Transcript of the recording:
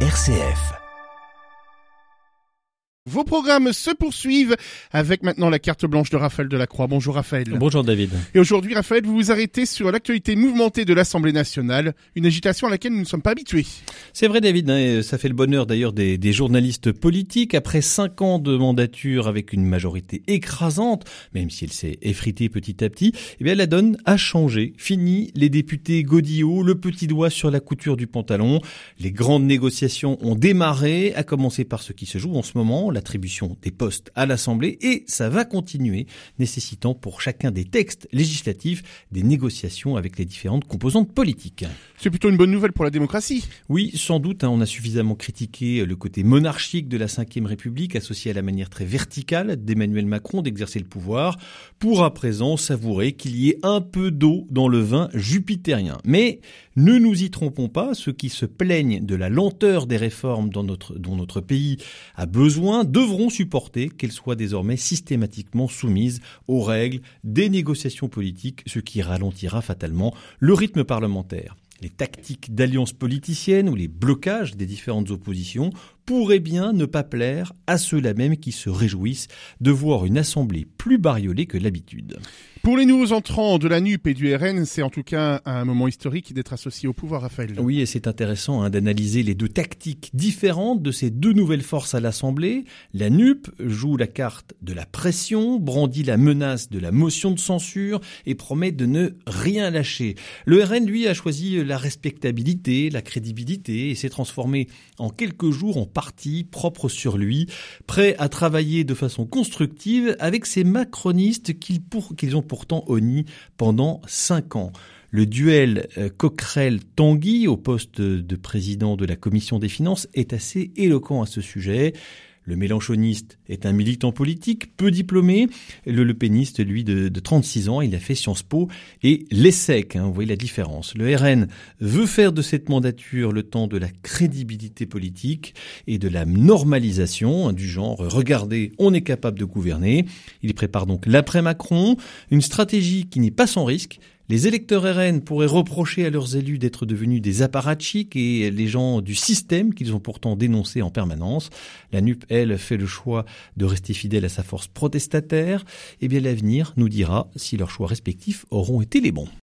RCF. Vos programmes se poursuivent avec maintenant la carte blanche de Raphaël Delacroix. Bonjour Raphaël. Bonjour David. Et aujourd'hui Raphaël, vous vous arrêtez sur l'actualité mouvementée de l'Assemblée nationale, une agitation à laquelle nous ne sommes pas habitués. C'est vrai David, hein, ça fait le bonheur d'ailleurs des, des, journalistes politiques. Après cinq ans de mandature avec une majorité écrasante, même si elle s'est effritée petit à petit, eh bien la donne a changé. Fini les députés godillots, le petit doigt sur la couture du pantalon. Les grandes négociations ont démarré, à commencer par ce qui se joue en ce moment, l'attribution des postes à l'Assemblée et ça va continuer, nécessitant pour chacun des textes législatifs des négociations avec les différentes composantes politiques. C'est plutôt une bonne nouvelle pour la démocratie. Oui, sans doute, hein, on a suffisamment critiqué le côté monarchique de la Ve République associé à la manière très verticale d'Emmanuel Macron d'exercer le pouvoir, pour à présent savourer qu'il y ait un peu d'eau dans le vin jupitérien. Mais ne nous y trompons pas, ceux qui se plaignent de la lenteur des réformes dans notre, dont notre pays a besoin devront supporter qu'elles soient désormais systématiquement soumises aux règles des négociations politiques, ce qui ralentira fatalement le rythme parlementaire. Les tactiques d'alliance politicienne ou les blocages des différentes oppositions pourraient bien ne pas plaire à ceux-là même qui se réjouissent de voir une assemblée plus bariolée que l'habitude. Pour les nouveaux entrants de la NUP et du RN, c'est en tout cas un moment historique d'être associé au pouvoir, Raphaël. Oui, et c'est intéressant hein, d'analyser les deux tactiques différentes de ces deux nouvelles forces à l'Assemblée. La NUP joue la carte de la pression, brandit la menace de la motion de censure et promet de ne rien lâcher. Le RN, lui, a choisi la respectabilité, la crédibilité et s'est transformé en quelques jours en parti propre sur lui, prêt à travailler de façon constructive avec ces macronistes qu'ils ont pourtant honnis pendant cinq ans. Le duel euh, Coquerel-Tanguy au poste de président de la commission des finances est assez éloquent à ce sujet. Le mélanchoniste est un militant politique peu diplômé. Le lepéniste, lui, de, de 36 ans, il a fait Sciences Po et l'ESSEC. Hein, vous voyez la différence. Le RN veut faire de cette mandature le temps de la crédibilité politique et de la normalisation hein, du genre regardez, on est capable de gouverner. Il prépare donc l'après-Macron, une stratégie qui n'est pas sans risque les électeurs RN pourraient reprocher à leurs élus d'être devenus des apparatchiks et les gens du système qu'ils ont pourtant dénoncé en permanence. La NUP, elle, fait le choix de rester fidèle à sa force protestataire. Eh bien, l'avenir nous dira si leurs choix respectifs auront été les bons.